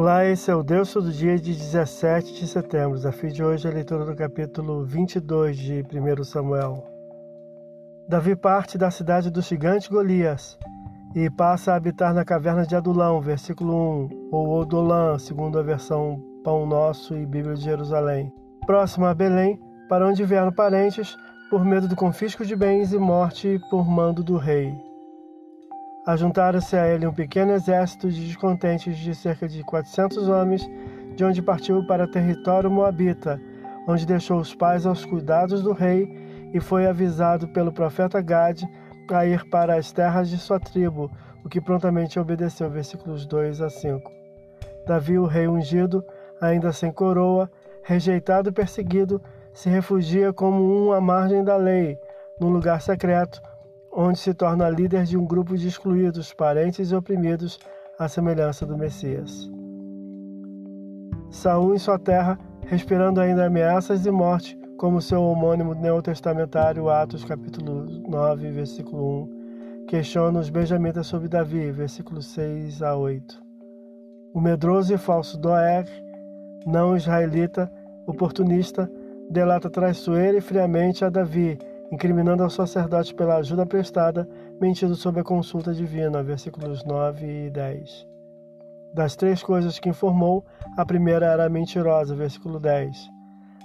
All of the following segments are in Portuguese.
Olá, esse é o Deus Todo Dia de 17 de setembro. Desafio de hoje é a leitura do capítulo 22 de 1 Samuel. Davi parte da cidade do gigante Golias e passa a habitar na caverna de Adulão, versículo 1, ou Odolã, segundo a versão Pão Nosso e Bíblia de Jerusalém. Próximo a Belém, para onde vieram parentes, por medo do confisco de bens e morte por mando do rei. Ajuntaram-se a ele um pequeno exército de descontentes de cerca de 400 homens, de onde partiu para o território moabita, onde deixou os pais aos cuidados do rei e foi avisado pelo profeta Gade a ir para as terras de sua tribo, o que prontamente obedeceu. Versículos 2 a 5. Davi, o rei ungido, ainda sem coroa, rejeitado e perseguido, se refugia como um à margem da lei, num lugar secreto, onde se torna líder de um grupo de excluídos, parentes e oprimidos, à semelhança do Messias. Saul em sua terra, respirando ainda ameaças e morte, como seu homônimo neotestamentário Atos capítulo 9, versículo 1, questiona os benjamitas sobre Davi, versículos 6 a 8. O medroso e falso Doeg, não israelita, oportunista, delata traiçoeira e friamente a Davi, incriminando ao sacerdote pela ajuda prestada, mentindo sob a consulta divina, versículos 9 e 10. Das três coisas que informou, a primeira era mentirosa, versículo 10.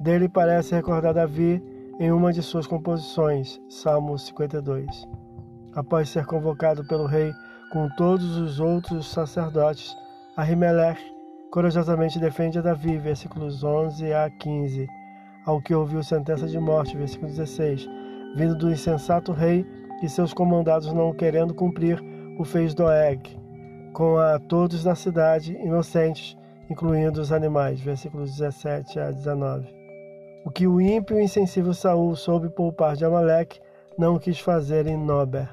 Dele parece recordar Davi em uma de suas composições, Salmo 52. Após ser convocado pelo rei com todos os outros sacerdotes, Ahimelech corajosamente defende a Davi, versículos 11 a 15, ao que ouviu sentença de morte, versículo 16, vindo do insensato rei e seus comandados não querendo cumprir, o fez Doeg, com a todos da cidade, inocentes, incluindo os animais. Versículos 17 a 19. O que o ímpio e insensível Saul soube poupar de Amaleque, não quis fazer em Nober.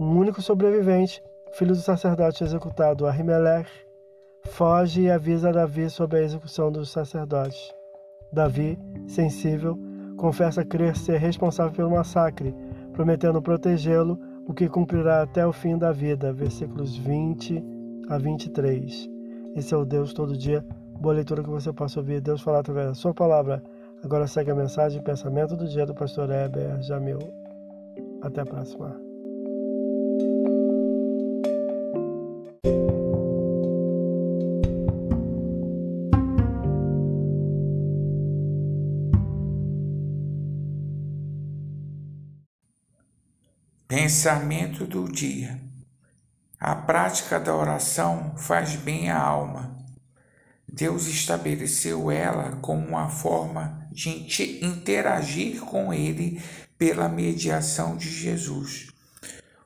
Um único sobrevivente, filho do sacerdote executado Ahimelech, foge e avisa Davi sobre a execução dos sacerdotes. Davi, sensível, confessa crer ser responsável pelo massacre, prometendo protegê-lo, o que cumprirá até o fim da vida. Versículos 20 a 23. Esse é o Deus todo dia. Boa leitura que você possa ouvir Deus falar através da sua palavra. Agora segue a mensagem e pensamento do dia do pastor Heber Jamil. Até a próxima. Pensamento do dia. A prática da oração faz bem à alma. Deus estabeleceu ela como uma forma de interagir com Ele pela mediação de Jesus.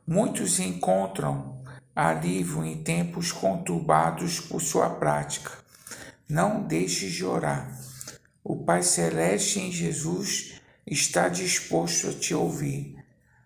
Muitos encontram alívio em tempos conturbados por sua prática. Não deixe de orar. O Pai Celeste em Jesus está disposto a te ouvir.